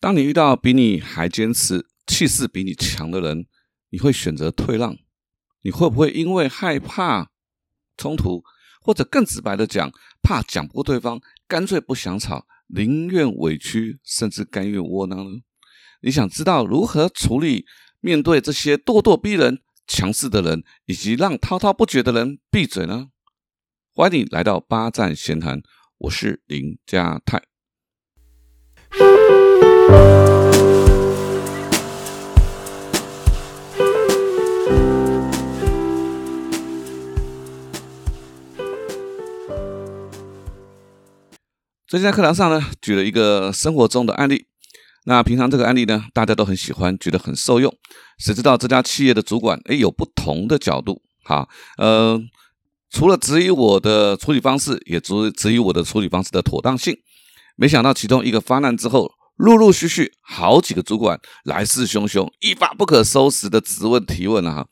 当你遇到比你还坚持、气势比你强的人，你会选择退让？你会不会因为害怕冲突，或者更直白的讲，怕讲不过对方，干脆不想吵，宁愿委屈，甚至甘愿窝囊呢？你想知道如何处理面对这些咄咄逼人、强势的人，以及让滔滔不绝的人闭嘴呢？欢迎你来到八站闲谈，我是林家泰。最近在课堂上呢，举了一个生活中的案例。那平常这个案例呢，大家都很喜欢，觉得很受用。谁知道这家企业的主管，哎，有不同的角度。哈，呃，除了质疑我的处理方式，也质质疑我的处理方式的妥当性。没想到其中一个发难之后，陆陆续续好几个主管来势汹汹，一发不可收拾的质问提问了哈。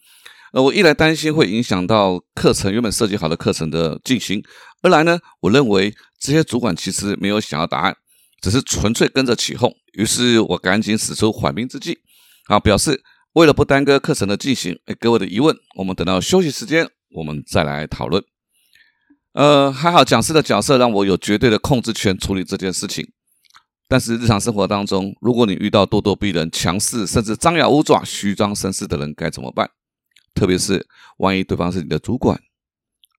呃，我一来担心会影响到课程原本设计好的课程的进行，二来呢，我认为这些主管其实没有想要答案，只是纯粹跟着起哄。于是我赶紧使出缓兵之计，啊，表示为了不耽搁课程的进行，哎，各位的疑问，我们等到休息时间我们再来讨论。呃，还好讲师的角色让我有绝对的控制权处理这件事情。但是日常生活当中，如果你遇到咄咄逼人、强势甚至张牙舞爪、虚张声势的人，该怎么办？特别是万一对方是你的主管、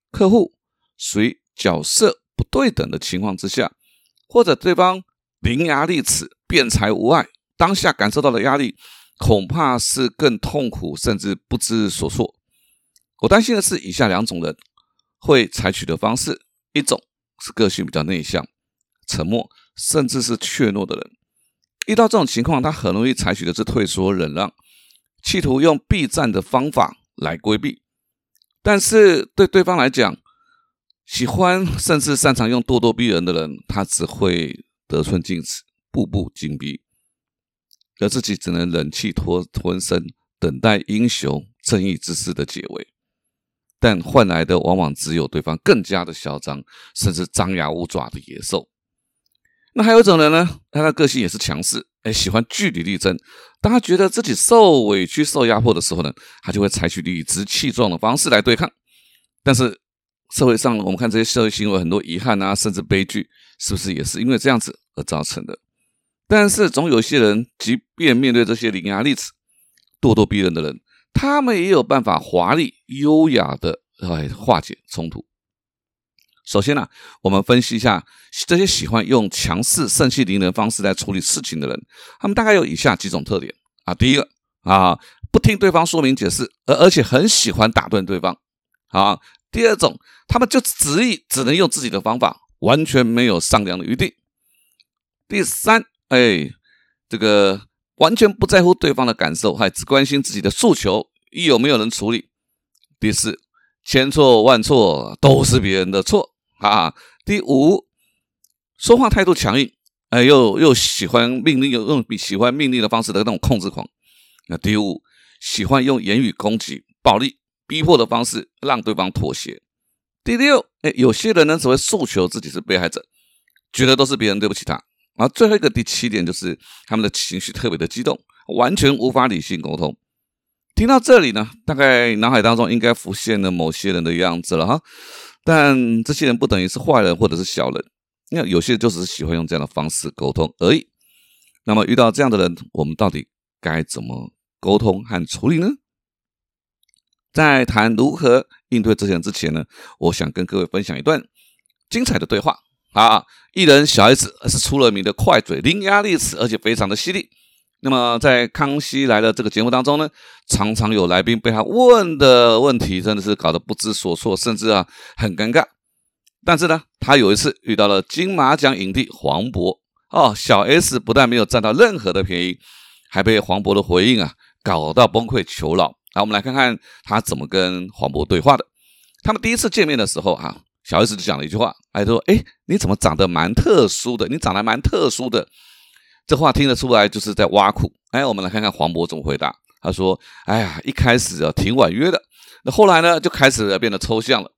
客户，属于角色不对等的情况之下，或者对方伶牙俐齿、辩才无碍，当下感受到的压力，恐怕是更痛苦，甚至不知所措。我担心的是以下两种人会采取的方式：一种是个性比较内向、沉默，甚至是怯懦的人，遇到这种情况，他很容易采取的是退缩、忍让，企图用避战的方法。来规避，但是对对方来讲，喜欢甚至擅长用咄咄逼人的人，他只会得寸进尺，步步紧逼，而自己只能忍气吞吞声，等待英雄正义之士的解围，但换来的往往只有对方更加的嚣张，甚至张牙舞爪的野兽。那还有一种人呢，他的个性也是强势。哎，喜欢据理力争。当他觉得自己受委屈、受压迫的时候呢，他就会采取理直气壮的方式来对抗。但是社会上，我们看这些社会行为，很多遗憾啊，甚至悲剧，是不是也是因为这样子而造成的？但是总有些人，即便面对这些伶牙俐齿、咄咄逼人的人，他们也有办法华丽优雅的来化解冲突。首先呢，我们分析一下这些喜欢用强势、盛气凌人方式来处理事情的人，他们大概有以下几种特点啊。第一个啊，不听对方说明解释，而而且很喜欢打断对方。啊，第二种，他们就执意只能用自己的方法，完全没有商量的余地。第三，哎，这个完全不在乎对方的感受，还只关心自己的诉求，一有没有人处理。第四，千错万错都是别人的错。啊，第五，说话态度强硬，哎，又又喜欢命令，又用喜欢命令的方式的那种控制狂。那第五，喜欢用言语攻击、暴力、逼迫的方式让对方妥协。第六，哎，有些人呢只会诉求自己是被害者，觉得都是别人对不起他。然后最后一个第七点就是他们的情绪特别的激动，完全无法理性沟通。听到这里呢，大概脑海当中应该浮现了某些人的样子了哈。但这些人不等于是坏人或者是小人，那有些就是喜欢用这样的方式沟通而已。那么遇到这样的人，我们到底该怎么沟通和处理呢？在谈如何应对这些人之前呢，我想跟各位分享一段精彩的对话啊！艺人小 S 是出了名的快嘴、伶牙俐齿，而且非常的犀利。那么在《康熙来了》这个节目当中呢，常常有来宾被他问的问题真的是搞得不知所措，甚至啊很尴尬。但是呢，他有一次遇到了金马奖影帝黄渤哦，小 S 不但没有占到任何的便宜，还被黄渤的回应啊搞到崩溃求饶。好，我们来看看他怎么跟黄渤对话的。他们第一次见面的时候啊，小 S 就讲了一句话，哎说：“哎，你怎么长得蛮特殊的？你长得蛮特殊的。”这话听得出来，就是在挖苦。哎，我们来看看黄渤怎么回答。他说：“哎呀，一开始啊挺婉约的，那后来呢就开始变得抽象了。”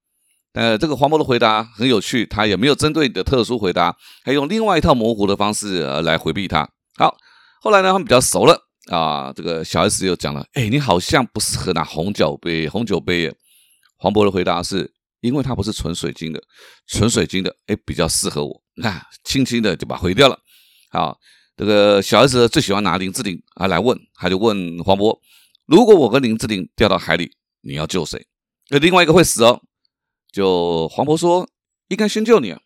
呃，这个黄渤的回答很有趣，他也没有针对你的特殊回答，还用另外一套模糊的方式来回避他。好，后来呢，他们比较熟了啊。这个小 S 又讲了，哎，你好像不适合拿红酒杯，红酒杯。黄渤的回答是，因为它不是纯水晶的，纯水晶的，哎，比较适合我。你看，轻轻的就把回掉了。好，这个小 S 最喜欢拿林志玲啊来问，他就问黄渤，如果我跟林志玲掉到海里，你要救谁？那另外一个会死哦。就黄渤说，应该先救你啊，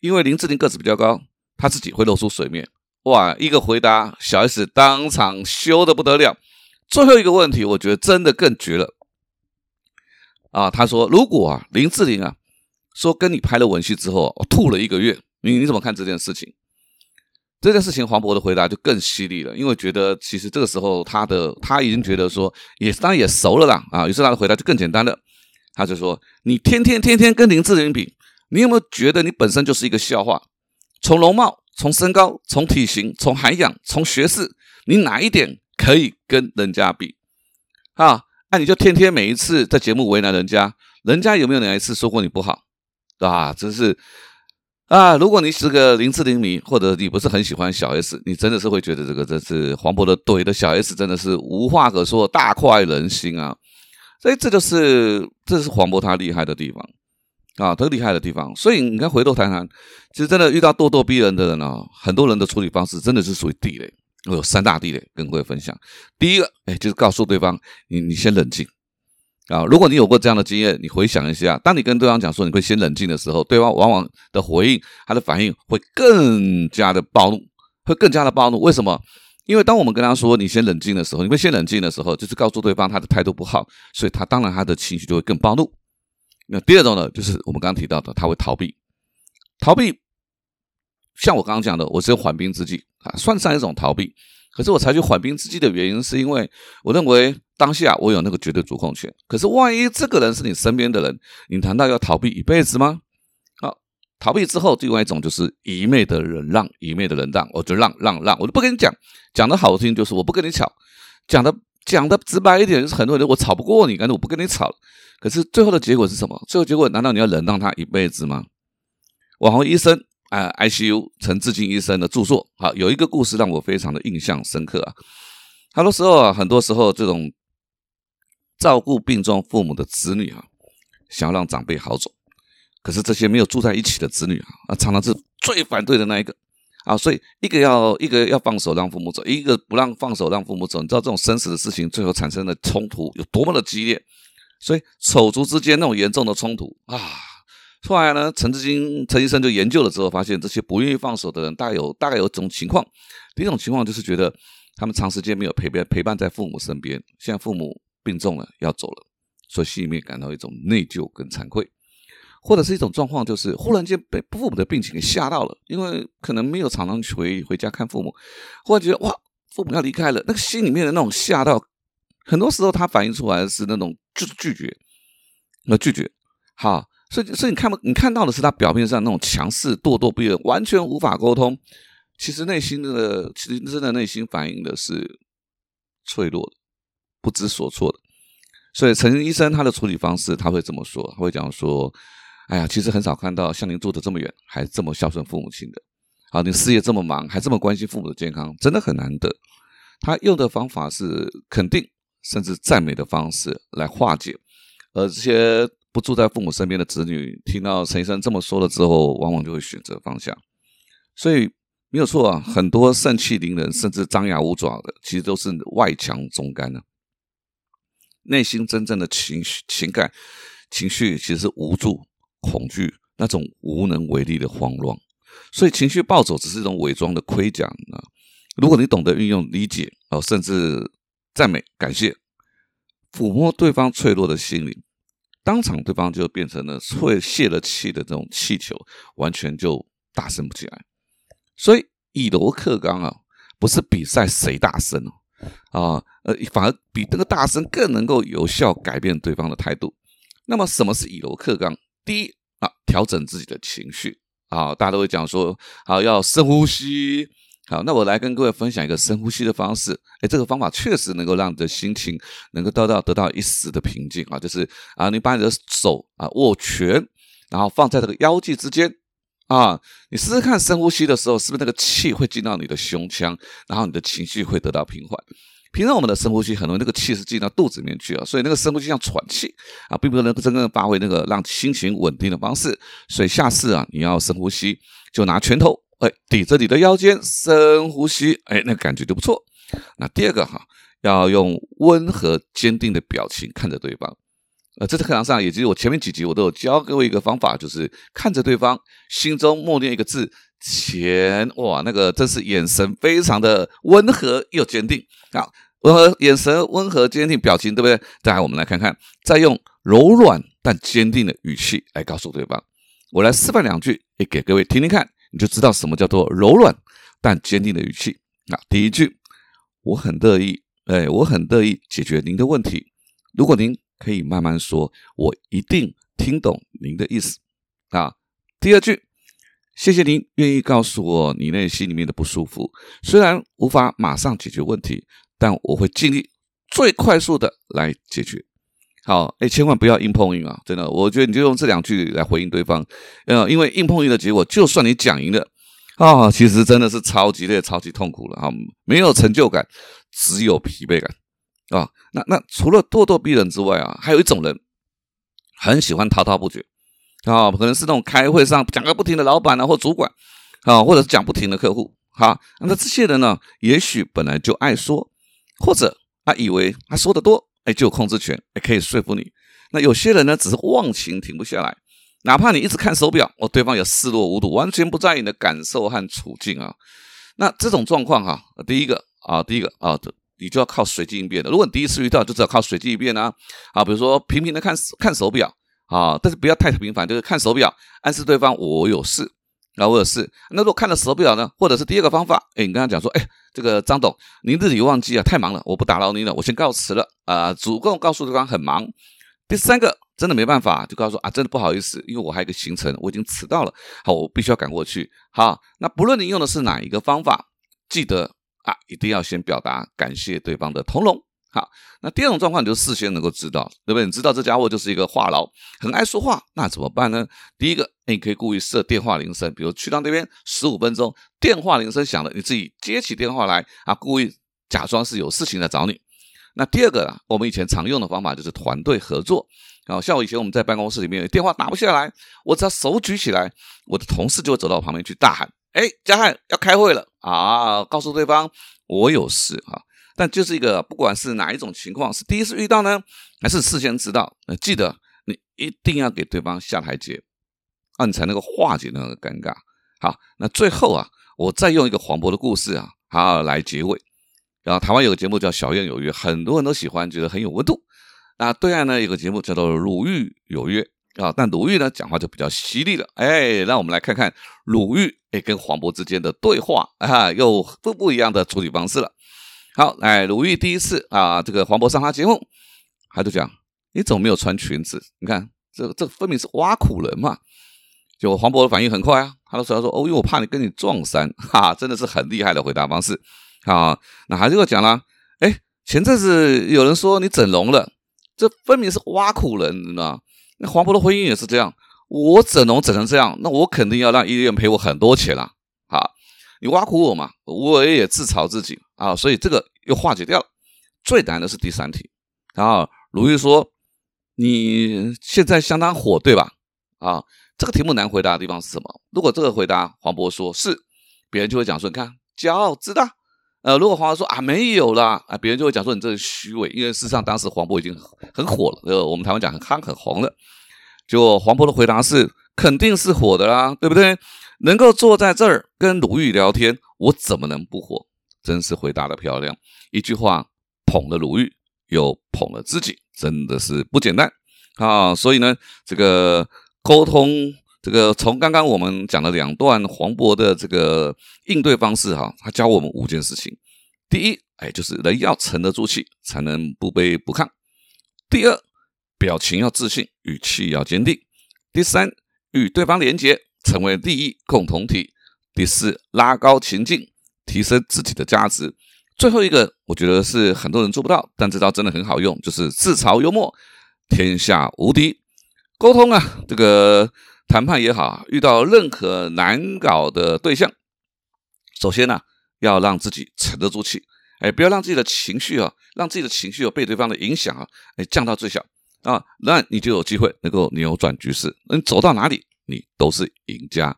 因为林志玲个子比较高，她自己会露出水面。哇，一个回答，小 S 当场羞的不得了。最后一个问题，我觉得真的更绝了。啊，他说，如果啊林志玲啊说跟你拍了吻戏之后，吐了一个月，你你怎么看这件事情？这件事情，黄渤的回答就更犀利了，因为觉得其实这个时候他的他已经觉得说，也当然也熟了啦啊，于是他的回答就更简单了，他就说，你天天天天跟林志玲比，你有没有觉得你本身就是一个笑话？从容貌。从身高、从体型、从涵养、从学识，你哪一点可以跟人家比？啊，那你就天天每一次在节目为难人家，人家有没有哪一次说过你不好？啊，真是啊！如果你是个林志玲迷，或者你不是很喜欢小 S，你真的是会觉得这个这是黄渤的怼的小 S，真的是无话可说，大快人心啊！所以这就是这是黄渤他厉害的地方。啊，他厉害的地方，所以你看，回头谈谈，其实真的遇到咄咄逼人的人啊，很多人的处理方式真的是属于地雷。我有三大地雷跟各位分享。第一个，哎，就是告诉对方，你你先冷静啊。如果你有过这样的经验，你回想一下，当你跟对方讲说你会先冷静的时候，对方往往的回应，他的反应会更加的暴怒，会更加的暴怒。为什么？因为当我们跟他说你先冷静的时候，你会先冷静的时候，就是告诉对方他的态度不好，所以他当然他的情绪就会更暴怒。那第二种呢，就是我们刚刚提到的，他会逃避，逃避。像我刚刚讲的，我是缓兵之计啊，算上一种逃避。可是我采取缓兵之计的原因，是因为我认为当下我有那个绝对主控权。可是万一这个人是你身边的人，你难道要逃避一辈子吗？好，逃避之后，另外一种就是一昧的忍让，一昧的忍让，我就让让让，我就不跟你讲。讲的好听就是我不跟你吵，讲的讲的直白一点就是很多人我吵不过你，干脆我不跟你吵。可是最后的结果是什么？最后结果难道你要忍让他一辈子吗？网红医生啊，ICU 陈志金医生的著作，好有一个故事让我非常的印象深刻啊。很多时候啊，很多时候这种照顾病重父母的子女啊，想要让长辈好走，可是这些没有住在一起的子女啊，啊常常是最反对的那一个啊。所以一个要一个要放手让父母走，一个不让放手让父母走。你知道这种生死的事情，最后产生的冲突有多么的激烈？所以手足之间那种严重的冲突啊，后来呢，陈志金陈医生就研究了之后，发现这些不愿意放手的人，大概有大概有种情况。第一种情况就是觉得他们长时间没有陪伴陪伴在父母身边，现在父母病重了要走了，所以心里面感到一种内疚跟惭愧，或者是一种状况，就是忽然间被父母的病情给吓到了，因为可能没有常常回回家看父母，忽然觉得哇，父母要离开了，那个心里面的那种吓到。很多时候，他反映出来是那种就是拒绝，那拒绝，好，所以所以你看不，你看到的是他表面上那种强势、咄咄逼人，完全无法沟通。其实内心的，其实真的内心反映的是脆弱的、不知所措的。所以陈医生他的处理方式，他会这么说，他会讲说：“哎呀，其实很少看到像您住的这么远，还这么孝顺父母亲的。啊，你事业这么忙，还这么关心父母的健康，真的很难得。”他用的方法是肯定。甚至赞美的方式来化解，而这些不住在父母身边的子女，听到陈医生这么说了之后，往往就会选择放下。所以没有错啊，很多盛气凌人，甚至张牙舞爪的，其实都是外强中干呢。内心真正的情绪、情感、情绪，其实是无助、恐惧，那种无能为力的慌乱。所以情绪暴走只是一种伪装的盔甲啊。如果你懂得运用理解哦，甚至。赞美、感谢、抚摸对方脆弱的心灵，当场对方就变成了会泄了气的这种气球，完全就大声不起来。所以以柔克刚啊，不是比赛谁大声哦，啊，呃，反而比那个大声更能够有效改变对方的态度。那么什么是以柔克刚？第一啊，调整自己的情绪啊，大家都会讲说，啊要深呼吸。好，那我来跟各位分享一个深呼吸的方式。哎，这个方法确实能够让你的心情能够得到得到一时的平静啊。就是啊，你把你的手啊握拳，然后放在这个腰际之间啊，你试试看深呼吸的时候，是不是那个气会进到你的胸腔，然后你的情绪会得到平缓。平常我们的深呼吸，很容易那个气是进到肚子里面去啊，所以那个深呼吸像喘气啊，并不能真正发挥那个让心情稳定的方式。所以下次啊，你要深呼吸，就拿拳头哎抵着你的腰间，深呼吸，哎，那感觉就不错。那第二个哈，要用温和坚定的表情看着对方。呃，这次课堂上，也就是我前面几集我都有教各位一个方法，就是看着对方，心中默念一个字“钱”，哇，那个真是眼神非常的温和又坚定啊，温和眼神温和坚定，表情对不对？再来，我们来看看，再用柔软但坚定的语气来告诉对方。我来示范两句，也给各位听听看，你就知道什么叫做柔软但坚定的语气。啊，第一句，我很乐意，哎，我很乐意解决您的问题。如果您可以慢慢说，我一定听懂您的意思啊。第二句，谢谢您愿意告诉我你内心里面的不舒服，虽然无法马上解决问题，但我会尽力最快速的来解决。好，哎，千万不要硬碰硬啊！真的，我觉得你就用这两句来回应对方，呃，因为硬碰硬的结果，就算你讲赢了啊，其实真的是超级累、超级痛苦了啊，没有成就感，只有疲惫感。啊，那那除了咄咄逼人之外啊，还有一种人很喜欢滔滔不绝啊，可能是那种开会上讲个不停的老板啊或主管啊，或者是讲不停的客户哈。那这些人呢，也许本来就爱说，或者他以为他说的多，哎，就有控制权，也可以说服你。那有些人呢，只是忘情停不下来，哪怕你一直看手表，哦，对方也视若无睹，完全不在意你的感受和处境啊。那这种状况哈，第一个啊，第一个啊。你就要靠随机应变的。如果你第一次遇到，就只要靠随机应变啊。啊，比如说频频的看看手表啊，但是不要太频繁，就是看手表暗示对方我有事那，我也是。那如果看了手表呢，或者是第二个方法，哎，你跟他讲说，哎，这个张董，您自己忘记啊，太忙了，我不打扰您了，我先告辞了啊，主动告诉对方很忙。第三个真的没办法，就告诉说啊，真的不好意思，因为我还有个行程，我已经迟到了，好，我必须要赶过去。好，那不论你用的是哪一个方法，记得。啊，一定要先表达感谢对方的通融。好，那第二种状况，你就事先能够知道，对不对？你知道这家伙就是一个话痨，很爱说话，那怎么办呢？第一个，你可以故意设电话铃声，比如去到那边十五分钟，电话铃声响了，你自己接起电话来啊，故意假装是有事情来找你。那第二个啊，我们以前常用的方法就是团队合作。啊，像我以前我们在办公室里面，电话打不下来，我只要手举起来，我的同事就会走到我旁边去大喊。哎，嘉汉要开会了啊！告诉对方我有事啊。但就是一个，不管是哪一种情况，是第一次遇到呢，还是事先知道，呃，记得你一定要给对方下台阶，啊，你才能够化解那个尴尬。好，那最后啊，我再用一个黄渤的故事啊，好来结尾。然后台湾有个节目叫《小燕有约》，很多人都喜欢，觉得很有温度。那对岸呢有个节目叫做《鲁豫有约》。啊，但鲁豫呢讲话就比较犀利了，哎，让我们来看看鲁豫哎跟黄渤之间的对话啊，又不不一样的处理方式了。好，哎鲁豫第一次啊，这个黄渤上他节目，他就讲你怎么没有穿裙子？你看这这分明是挖苦人嘛。就黄渤的反应很快啊，他就说说哦，因为我怕你跟你撞衫，哈，真的是很厉害的回答方式。好，那还是要讲了，哎，前阵子有人说你整容了，这分明是挖苦人，你知道那黄渤的婚姻也是这样，我整容整成这样，那我肯定要让医院赔我很多钱了。好，你挖苦我嘛，我也自嘲自己啊，所以这个又化解掉了。最难的是第三题。然后鲁豫说：“你现在相当火，对吧？”啊，这个题目难回答的地方是什么？如果这个回答黄渤说是，别人就会讲说：“你看，骄傲自大。”呃，如果黄渤说啊没有啦，啊，别人就会讲说你这是虚伪，因为事实上当时黄渤已经很火了，呃，我们台湾讲很夯很红了。结果黄渤的回答是肯定是火的啦，对不对？能够坐在这儿跟鲁豫聊天，我怎么能不火？真是回答的漂亮，一句话捧了鲁豫，又捧了自己，真的是不简单啊！所以呢，这个沟通。这个从刚刚我们讲的两段黄渤的这个应对方式哈，他教我们五件事情。第一，哎，就是人要沉得住气，才能不卑不亢；第二，表情要自信，语气要坚定；第三，与对方连结，成为利益共同体；第四，拉高情境，提升自己的价值；最后一个，我觉得是很多人做不到，但这招真的很好用，就是自嘲幽默，天下无敌。沟通啊，这个。谈判也好，遇到任何难搞的对象，首先呢，要让自己沉得住气，哎，不要让自己的情绪啊，让自己的情绪有被对方的影响啊，哎，降到最小啊，那你就有机会能够扭转局势。你走到哪里，你都是赢家。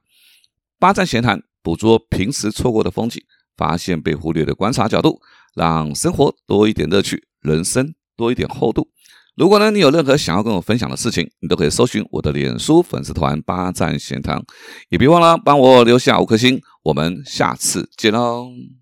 八站闲谈，捕捉平时错过的风景，发现被忽略的观察角度，让生活多一点乐趣，人生多一点厚度。如果呢，你有任何想要跟我分享的事情，你都可以搜寻我的脸书粉丝团“八站闲谈”，也别忘了帮我留下五颗星。我们下次见喽。